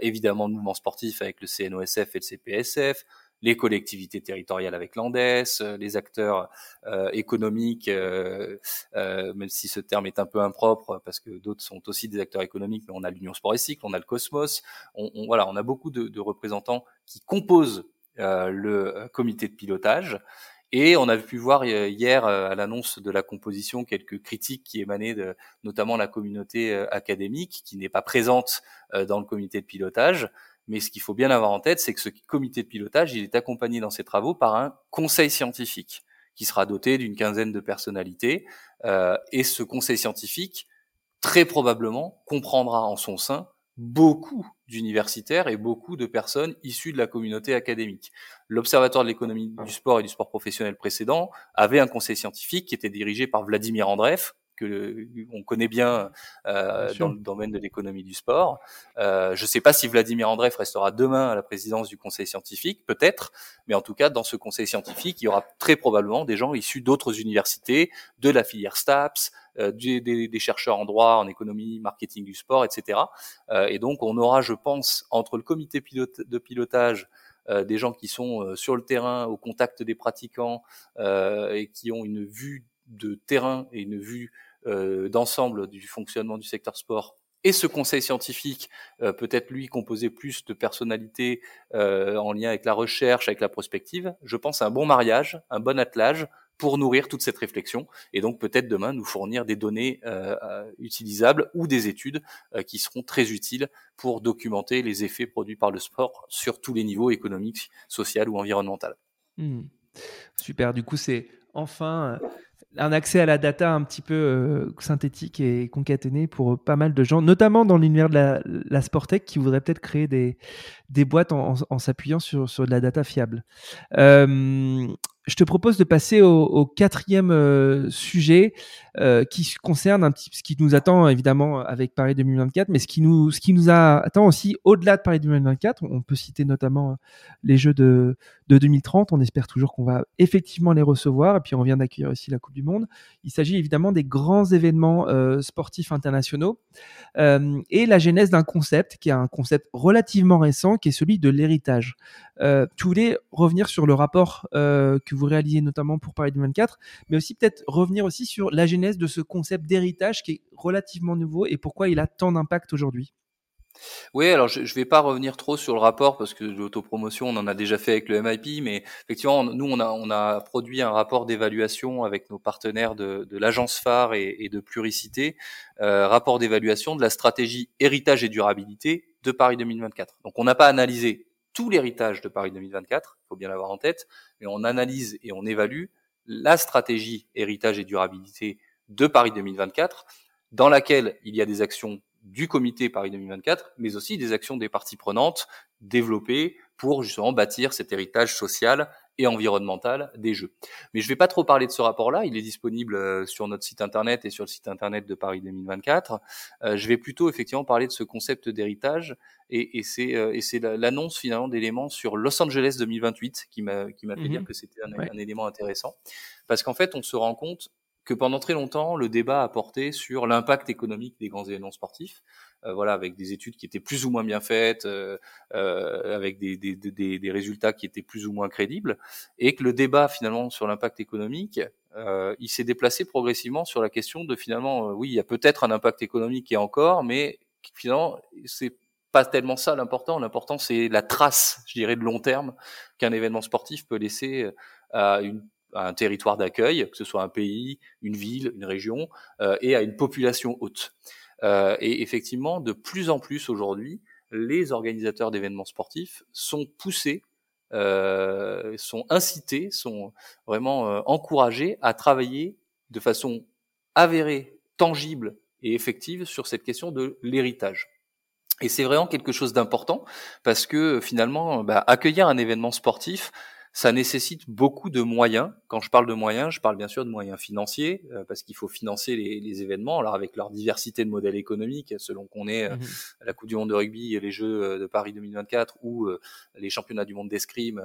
évidemment le mouvement sportif avec le CNOSF et le CPSF, les collectivités territoriales avec l'ANDES, euh, les acteurs euh, économiques, euh, même si ce terme est un peu impropre parce que d'autres sont aussi des acteurs économiques, mais on a l'Union Sport et Cycle, on a le Cosmos, on, voilà, on a beaucoup de, de représentants qui composent le comité de pilotage. Et on a pu voir hier à l'annonce de la composition quelques critiques qui émanaient de notamment la communauté académique qui n'est pas présente dans le comité de pilotage. Mais ce qu'il faut bien avoir en tête, c'est que ce comité de pilotage, il est accompagné dans ses travaux par un conseil scientifique qui sera doté d'une quinzaine de personnalités. Euh, et ce conseil scientifique, très probablement, comprendra en son sein beaucoup d'universitaires et beaucoup de personnes issues de la communauté académique. L'Observatoire de l'économie du sport et du sport professionnel précédent avait un conseil scientifique qui était dirigé par Vladimir Andreev, que on connaît bien euh, dans le domaine de l'économie du sport. Euh, je ne sais pas si Vladimir Andreev restera demain à la présidence du conseil scientifique, peut-être, mais en tout cas dans ce conseil scientifique, il y aura très probablement des gens issus d'autres universités, de la filière STAPS, euh, des, des, chercheurs en droit, en économie, marketing du sport, etc. Euh, et donc on aura, je pense, entre le comité de pilotage euh, des gens qui sont sur le terrain, au contact des pratiquants et qui ont une vue de terrain et une vue euh, d'ensemble du fonctionnement du secteur sport et ce conseil scientifique, euh, peut-être lui composé plus de personnalités euh, en lien avec la recherche, avec la prospective, je pense à un bon mariage, un bon attelage pour nourrir toute cette réflexion et donc peut-être demain nous fournir des données utilisables ou des études qui seront très utiles pour documenter les effets produits par le sport sur tous les niveaux économiques, social ou environnemental. Mmh. Super, du coup c'est enfin un accès à la data un petit peu euh, synthétique et concaténé pour pas mal de gens, notamment dans l'univers de la, la qui voudraient peut-être créer des, boîtes en, s'appuyant sur, sur de la data fiable. Euh, je te propose de passer au, quatrième euh, sujet euh, qui concerne un petit ce qui nous attend évidemment avec Paris 2024, mais ce qui nous ce qui nous attend aussi au-delà de Paris 2024. On peut citer notamment euh, les Jeux de, de 2030. On espère toujours qu'on va effectivement les recevoir. Et puis on vient d'accueillir aussi la Coupe du Monde. Il s'agit évidemment des grands événements sportifs internationaux et la genèse d'un concept qui est un concept relativement récent, qui est celui de l'héritage. tu voulais revenir sur le rapport que vous réalisez notamment pour Paris 2024, mais aussi peut-être revenir aussi sur la genèse de ce concept d'héritage qui est relativement nouveau et pourquoi il a tant d'impact aujourd'hui. Oui, alors je ne vais pas revenir trop sur le rapport parce que l'autopromotion, on en a déjà fait avec le MIP, mais effectivement, nous, on a, produit un rapport d'évaluation avec nos partenaires de, de l'agence phare et, de Pluricité, euh, rapport d'évaluation de la stratégie héritage et durabilité de Paris 2024. Donc, on n'a pas analysé tout l'héritage de Paris 2024, il faut bien l'avoir en tête, mais on analyse et on évalue la stratégie héritage et durabilité de Paris 2024, dans laquelle il y a des actions du comité Paris 2024, mais aussi des actions des parties prenantes développées pour justement bâtir cet héritage social et environnemental des Jeux. Mais je ne vais pas trop parler de ce rapport-là, il est disponible euh, sur notre site internet et sur le site internet de Paris 2024. Euh, je vais plutôt effectivement parler de ce concept d'héritage et, et c'est euh, l'annonce finalement d'éléments sur Los Angeles 2028 qui m'a fait dire mhm. que c'était un, un, élément intéressant parce qu'en fait on se rend compte que pendant très longtemps, le débat a porté sur l'impact économique des grands événements sportifs, euh, voilà, avec des études qui étaient plus ou moins bien faites, euh, euh, avec des, des, des, des, résultats qui étaient plus ou moins crédibles, et que le débat finalement sur l'impact économique, euh, il s'est déplacé progressivement sur la question de finalement, oui, il y a peut-être un impact économique est encore, mais finalement, c'est pas tellement ça l'important. L'important, c'est la trace, je dirais, de long terme qu'un événement sportif peut laisser à une un territoire d'accueil, que ce soit un pays, une ville, une région, euh, et à une population haute. Euh, et effectivement, de plus en plus aujourd'hui, les organisateurs d'événements sportifs sont poussés, euh, sont incités, sont vraiment euh, encouragés à travailler de façon avérée, tangible et effective sur cette question de l'héritage. Et c'est vraiment quelque chose d'important parce que finalement, bah, accueillir un événement sportif, ça nécessite beaucoup de moyens. Quand je parle de moyens, je parle bien sûr de moyens financiers, euh, parce qu'il faut financer les, les, événements, alors avec leur diversité de modèles économiques, selon qu'on est euh, mmh la Coupe du Monde de rugby, les Jeux euh, de Paris 2024 ou les championnats du monde d'escrime,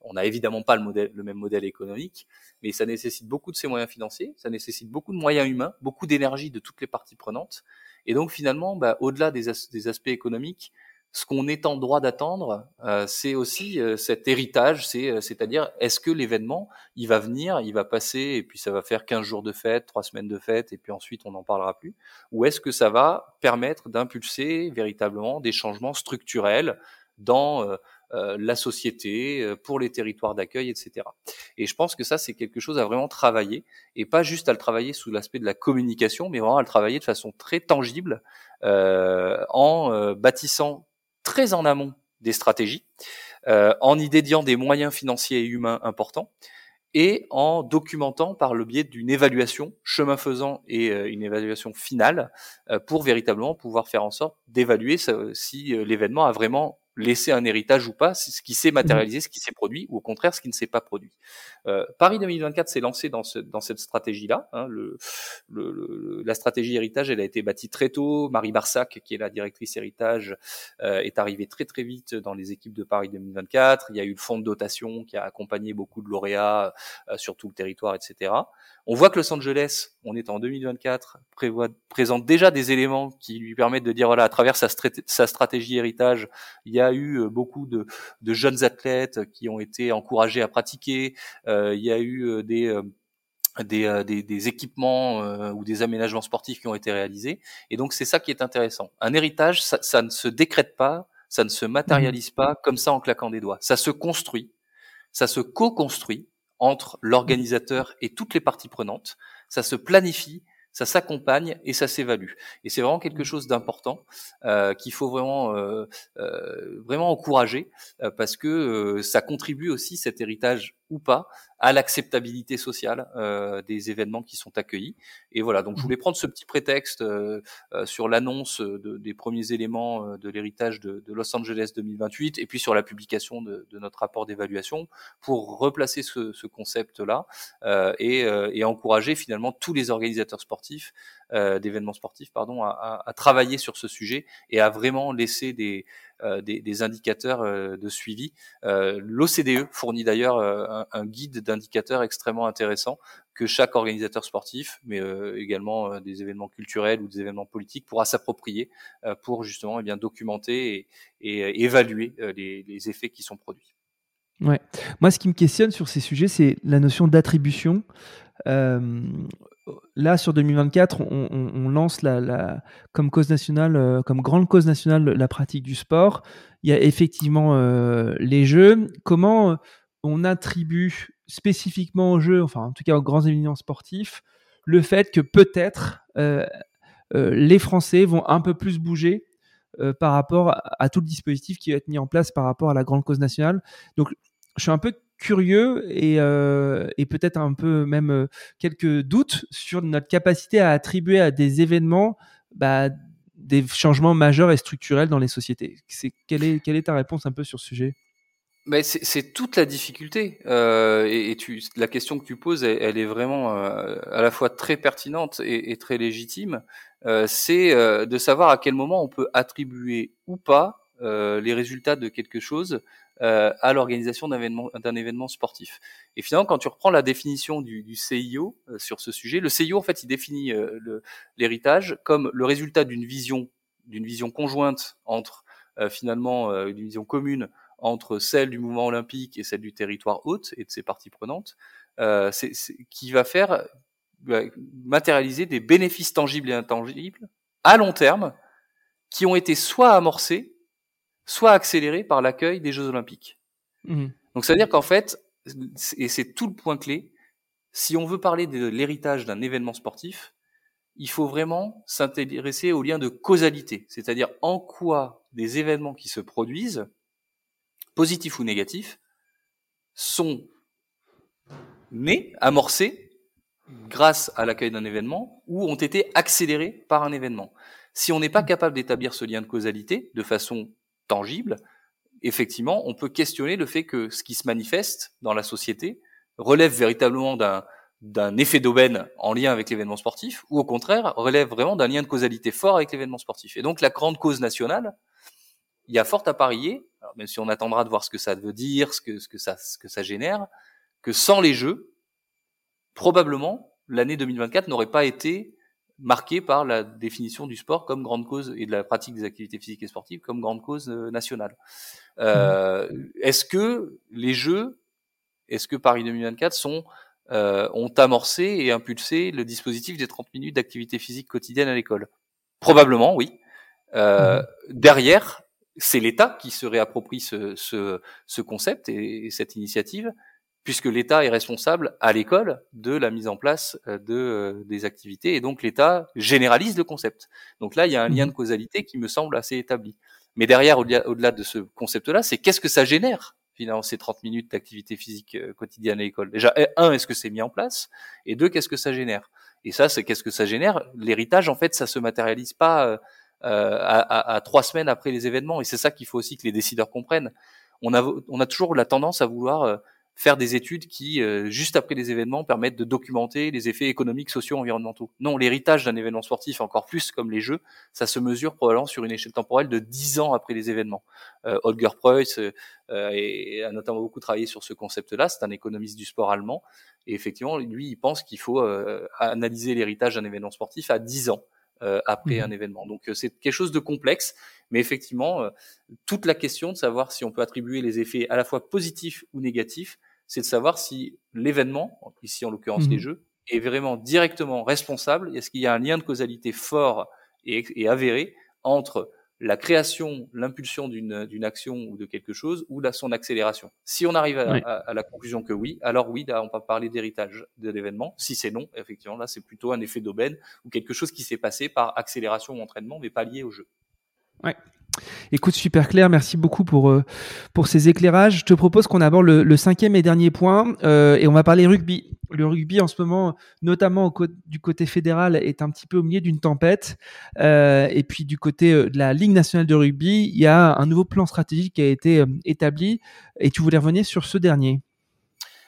on n'a évidemment pas le, modèle, le même modèle économique, mais ça nécessite beaucoup de ces moyens financiers, ça nécessite beaucoup de moyens humains, beaucoup d'énergie de toutes les parties prenantes. Et donc finalement, bah, au-delà des, des aspects économiques, ce qu'on est en droit d'attendre, euh, c'est aussi euh, cet héritage, c'est, euh, c'est-à-dire est-ce que l'événement, il va venir, il va passer, et puis ça va faire 15 jours de fête, 3 semaines de fête, et puis ensuite on n'en parlera plus, ou est-ce que ça va permettre d'impulser véritablement des changements structurels dans la société, pour les territoires d'accueil, etc. Et je pense que ça, c'est quelque chose à vraiment travailler, et pas juste à le travailler sous l'aspect de la communication, mais vraiment à le travailler de façon très tangible, en bâtissant très en amont des stratégies, euh, en y dédiant des moyens financiers et humains importants, et en documentant par le biais d'une évaluation chemin faisant et euh, une évaluation finale euh, pour véritablement pouvoir faire en sorte d'évaluer si l'événement a vraiment laisser un héritage ou pas, ce qui s'est mmh matérialisé, ce qui s'est produit, ou au contraire ce qui ne s'est pas produit. Euh, Paris 2024 s'est lancé dans, ce, dans cette stratégie-là. Hein, le, le, la stratégie héritage, elle a été bâtie très tôt. Marie Barsac, qui est la directrice héritage, euh, est arrivée très très vite dans les équipes de Paris 2024. Il y a eu le fonds de dotation qui a accompagné beaucoup de lauréats euh, sur tout le territoire, etc. On voit que Los Angeles, on est en 2024, prévoit, présente déjà des éléments qui lui permettent de dire voilà, à travers sa, stratégie héritage, il y a eu euh, beaucoup de, de, jeunes athlètes qui ont été encouragés à pratiquer. Euh, il y a eu euh, des des, des, des, équipements ou des aménagements sportifs qui ont été réalisés. Et donc c'est ça qui est intéressant. Un héritage, ça, ça, ne se décrète pas, ça ne se matérialise mmh pas comme ça en claquant des doigts. Ça se construit, ça se co-construit entre l'organisateur et toutes les parties prenantes. Ça se planifie, ça s'accompagne et ça s'évalue. Et c'est vraiment quelque chose d'important euh, qu'il faut vraiment euh, euh, vraiment encourager euh, parce que euh, ça contribue aussi cet héritage ou pas à l'acceptabilité sociale euh, des événements qui sont accueillis. Et voilà, donc je voulais prendre ce petit prétexte euh, euh, sur l'annonce de, des premiers éléments de l'héritage de, de, Los Angeles 2028 et puis sur la publication de, de notre rapport d'évaluation pour replacer ce, ce concept-là et, et, encourager finalement tous les organisateurs sportifs d'événements sportifs pardon, à, à, travailler sur ce sujet et à vraiment laisser des, des, des, indicateurs de suivi. L'OCDE fournit d'ailleurs un, un guide d'indicateurs extrêmement intéressants que chaque organisateur sportif, mais euh, également euh, des événements culturels ou des événements politiques, pourra s'approprier euh, pour justement eh bien documenter et, évaluer les, effets qui sont produits. Ouais. Moi, ce qui me questionne sur ces sujets, c'est la notion d'attribution. Là, sur 2024, on, lance la, comme cause nationale, comme grande cause nationale, la pratique du sport. Il y a effectivement les jeux. Comment on attribue spécifiquement au jeu, enfin en tout cas aux grands événements sportifs, le fait que peut-être euh, euh, les Français vont un peu plus bouger euh, par rapport à, tout le dispositif qui va être mis en place par rapport à la grande cause nationale. Donc je suis un peu curieux et, peut-être un peu même quelques doutes sur notre capacité à attribuer à des événements bah, des changements majeurs et structurels dans les sociétés. Quelle, est, ta réponse un peu sur ce sujet? Mais c'est toute la difficulté. Euh, et, la question que tu poses, elle, est vraiment euh, à la fois très pertinente et, très légitime. Euh, c'est euh, de savoir à quel moment on peut attribuer ou pas euh, les résultats de quelque chose à l'organisation d'un événement, événement, sportif. Et finalement, quand tu reprends la définition du, du CIO sur ce sujet, le CIO en fait, il définit l'héritage comme le résultat d'une vision, d'une vision conjointe entre finalement une vision commune entre celle du mouvement olympique et celle du territoire hôte et de ses parties prenantes, euh, qui va faire bah, matérialiser des bénéfices tangibles et intangibles à long terme qui ont été soit amorcés, soit accélérés par l'accueil des Jeux olympiques. Mmh. Donc ça veut dire qu'en fait, et c'est tout le point clé, si on veut parler de l'héritage d'un événement sportif, il faut vraiment s'intéresser au lien de causalité, c'est-à-dire en quoi des événements qui se produisent positifs ou négatifs, sont nés, amorcés, grâce à l'accueil d'un événement, ou ont été accélérés par un événement. Si on n'est pas capable d'établir ce lien de causalité de façon tangible, effectivement, on peut questionner le fait que ce qui se manifeste dans la société relève véritablement d'un d'un effet d'aubaine en lien avec l'événement sportif, ou au contraire, relève vraiment d'un lien de causalité fort avec l'événement sportif. Et donc la grande cause nationale, il y a fort à parier, même si on attendra de voir ce que ça veut dire, ce que, ce que, ça, ce que ça génère, que sans les Jeux, probablement, l'année 2024 n'aurait pas été marquée par la définition du sport comme grande cause et de la pratique des activités physiques et sportives comme grande cause euh, nationale. Euh. Est-ce que les Jeux, est-ce que Paris 2024 sont euh, ont amorcé et impulsé le dispositif des 30 minutes d'activité physique quotidienne à l'école? Probablement, oui. Euh, mmh. Derrière, c'est l'État qui se réapproprie ce, ce, ce concept et, cette initiative, puisque l'État est responsable à l'école de la mise en place euh, de, euh, des activités, et donc l'État généralise le concept. Donc là, il y a un lien de mmh causalité qui me semble assez établi. Mais derrière, au-delà de ce concept-là, c'est qu'est-ce que ça génère finalement ces 30 minutes d'activité physique euh, quotidienne à l'école? Déjà, un, est-ce que c'est mis en place? Et deux, qu'est-ce que ça génère? Et ça, c'est qu'est-ce que ça génère? L'héritage, en fait, ça se matérialise pas euh, à, à, trois semaines après les événements. Et c'est ça qu'il faut aussi que les décideurs comprennent. On a, on a toujours la tendance à vouloir euh, faire des études qui, euh, juste après les événements, permettent de documenter les effets économiques, sociaux, environnementaux. Non, l'héritage d'un événement sportif, encore plus comme les Jeux, ça se mesure probablement sur une échelle temporelle de dix ans après les événements. Euh, Holger Preuss euh, et, a notamment beaucoup travaillé sur ce concept-là. C'est un économiste du sport allemand. Et effectivement, lui, il pense qu'il faut analyser l'héritage d'un événement sportif à dix ans. Euh, après mmh un événement. Donc euh, c'est quelque chose de complexe, mais effectivement, euh, toute la question de savoir si on peut attribuer les effets à la fois positifs ou négatifs, c'est de savoir si l'événement, ici en l'occurrence les mmh jeux, est vraiment directement responsable. Est-ce qu'il y a un lien de causalité fort et, et avéré entre la création, l'impulsion d'une action ou de quelque chose, ou la, son accélération. Si on arrive à, la conclusion que oui, alors oui, là, on peut parler d'héritage de l'événement. Si c'est non, effectivement, là, c'est plutôt un effet d'aubaine ou quelque chose qui s'est passé par accélération ou entraînement, mais pas lié au jeu. Ouais. Écoute, super clair. Merci beaucoup pour, euh, pour ces éclairages. Je te propose qu'on aborde le, cinquième et dernier point euh, et on va parler rugby. Le rugby en ce moment, notamment du côté fédéral, est un petit peu au milieu d'une tempête. Euh, et puis du côté de la Ligue nationale de rugby, il y a un nouveau plan stratégique qui a été établi et tu voulais revenir sur ce dernier.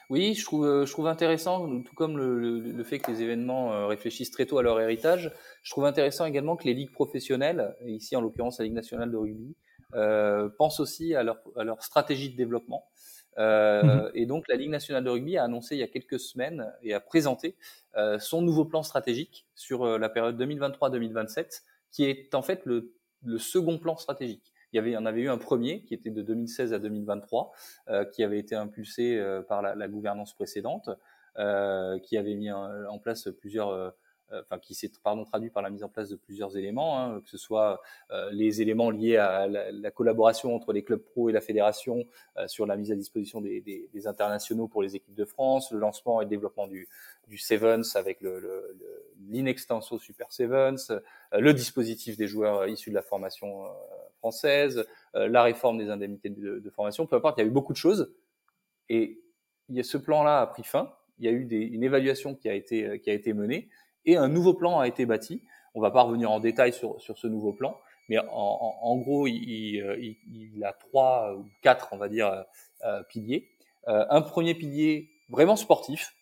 Oui, je trouve, euh, je trouve intéressant, tout comme le, le, fait que les événements euh, réfléchissent très tôt à leur héritage, je trouve intéressant également que les ligues professionnelles, ici en l'occurrence la Ligue nationale de rugby, euh, pensent aussi à leur, à leur stratégie de développement. Euh, mmh Et donc la Ligue nationale de rugby a annoncé il y a quelques semaines et a présenté euh, son nouveau plan stratégique sur la période 2023-2027, qui est en fait le, le second plan stratégique. Il y avait, en avait eu un premier qui était de 2016 à 2023, euh, qui avait été impulsé euh, par la, la, gouvernance précédente, euh, qui avait mis en, place plusieurs euh, enfin qui s'est pardon traduit par la mise en place de plusieurs éléments, hein, que ce soit euh, les éléments liés à la, la, collaboration entre les clubs pro et la fédération euh, sur la mise à disposition des, des, des, internationaux pour les équipes de France, le lancement et le développement du, du Sevens avec le, le, l'inextenso Super Sevens, le dispositif des joueurs issus de la formation française, la réforme des indemnités de, formation, peu importe, il y a eu beaucoup de choses et ce plan-là a pris fin. Il y a eu une évaluation qui a été qui a été menée et un nouveau plan a été bâti. On va pas revenir en détail sur, ce nouveau plan, mais en, gros, il, il, a trois ou quatre, on va dire, euh, piliers. Euh, un premier pilier vraiment sportif,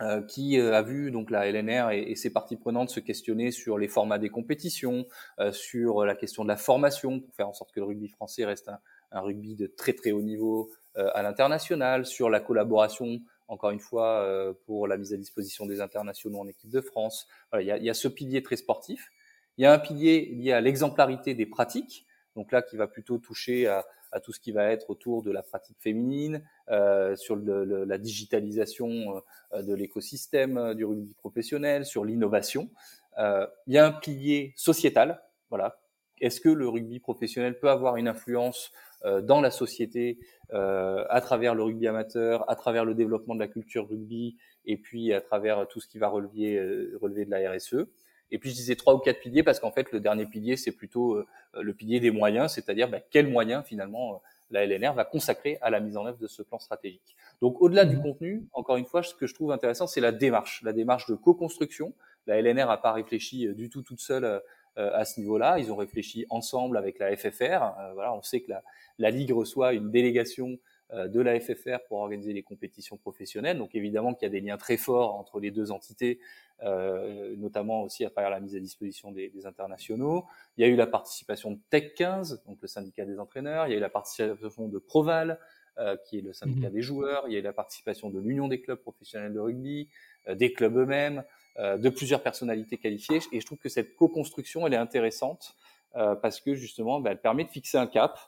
euh, qui euh, a vu donc la LNR et, et, ses parties prenantes se questionner sur les formats des compétitions, euh, sur la question de la formation pour faire en sorte que le rugby français reste un, un rugby de très très haut niveau à l'international, sur la collaboration encore une fois, euh, pour la mise à disposition des internationaux en équipe de France. Voilà, il, y a, il y a ce pilier très sportif. Il y a un pilier lié à l'exemplarité des pratiques, donc là qui va plutôt toucher à, à, tout ce qui va être autour de la pratique féminine, euh, sur le, le, la digitalisation euh, de l'écosystème euh, du rugby professionnel, sur l'innovation. Euh, il y a un pilier sociétal, voilà. Est-ce que le rugby professionnel peut avoir une influence euh, dans la société euh, à travers le rugby amateur, à travers le développement de la culture rugby et puis à travers tout ce qui va relever, relever de la RSE. Et puis je disais trois ou quatre piliers parce qu'en fait le dernier pilier c'est plutôt le pilier des moyens, c'est-à-dire bah, quels moyens finalement la LNR va consacrer à la mise en œuvre de ce plan stratégique. Donc au-delà du mmh. contenu, encore une fois, ce que je trouve intéressant, c'est la démarche, la démarche de co-construction. La LNR n'a pas réfléchi du tout toute seule euh, à ce niveau-là. Ils ont réfléchi ensemble avec la FFR. Euh, voilà, on sait que la, la Ligue reçoit une délégation euh, de la FFR pour organiser les compétitions professionnelles. Donc évidemment qu'il y a des liens très forts entre les deux entités, euh, notamment aussi à travers la mise à disposition des, des, internationaux. Il y a eu la participation de Tech 15, donc le syndicat des entraîneurs. Il y a eu la participation de Proval, euh, qui est le syndicat mmh. des joueurs. Il y a eu la participation de l'Union des clubs professionnels de rugby, euh, des clubs eux-mêmes. Euh, de plusieurs personnalités qualifiées. Et je trouve que cette co-construction, elle est intéressante euh, parce que justement, bah, elle permet de fixer un cap,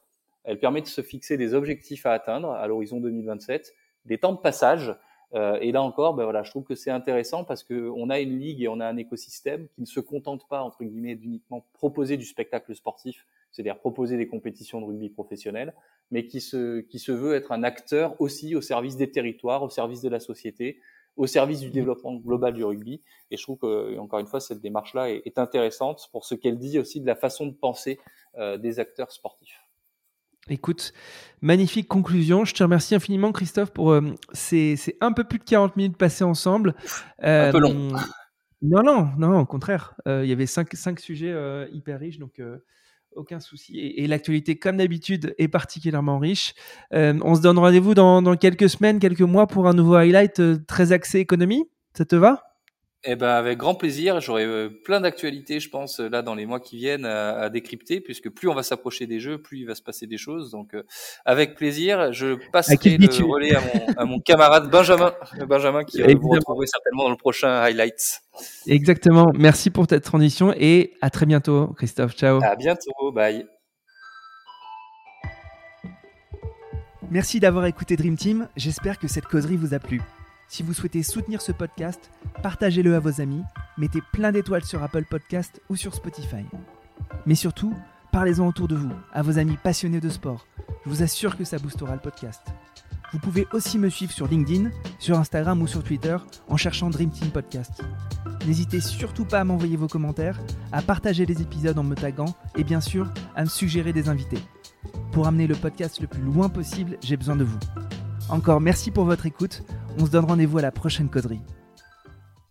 elle permet de se fixer des objectifs à atteindre à l'horizon 2027, des temps de passage. Euh, et là encore, ben voilà, je trouve que c'est intéressant parce que on a une ligue et on a un écosystème qui ne se contente pas entre guillemets d'uniquement proposer du spectacle sportif, c'est-à-dire proposer des compétitions de rugby professionnelles, mais qui se qui se veut être un acteur aussi au service des territoires, au service de la société, au service du développement global du rugby. Et je trouve que, encore une fois, cette démarche-là est, est, intéressante pour ce qu'elle dit aussi de la façon de penser euh, des acteurs sportifs. Écoute, magnifique conclusion. Je te remercie infiniment, Christophe, pour euh, ces, ces, un peu plus de 40 minutes passées ensemble. Euh, un peu long. [laughs] Non, non, non, au contraire. Euh, il y avait cinq, cinq sujets euh, hyper riches, donc aucun souci. Et, et l'actualité, comme d'habitude, est particulièrement riche. Euh, on se donne rendez-vous dans, dans, quelques semaines, quelques mois pour un nouveau highlight euh, très axé économie. Ça te va? Eh ben avec grand plaisir, j'aurai euh, plein d'actualités, je pense, là dans les mois qui viennent à, à décrypter, puisque plus on va s'approcher des jeux, plus il va se passer des choses. Donc euh, avec plaisir, je passerai le relais à mon, à mon, camarade Benjamin, Benjamin qui va vous retrouver certainement dans le prochain highlights. Exactement. Merci pour cette transition et à très bientôt, Christophe. Ciao. À bientôt. Bye. Merci d'avoir écouté Dream Team. J'espère que cette causerie vous a plu. Si vous souhaitez soutenir ce podcast, partagez-le à vos amis, mettez plein d'étoiles sur Apple Podcast ou sur Spotify. Mais surtout, parlez-en autour de vous, à vos amis passionnés de sport. Je vous assure que ça boostera le podcast. Vous pouvez aussi me suivre sur LinkedIn, sur Instagram ou sur Twitter en cherchant Dream Team Podcast. N'hésitez surtout pas à m'envoyer vos commentaires, à partager les épisodes en me taguant et bien sûr à me suggérer des invités. Pour amener le podcast le plus loin possible, j'ai besoin de vous. Encore merci pour votre écoute. On se donne rendez-vous à la prochaine causerie.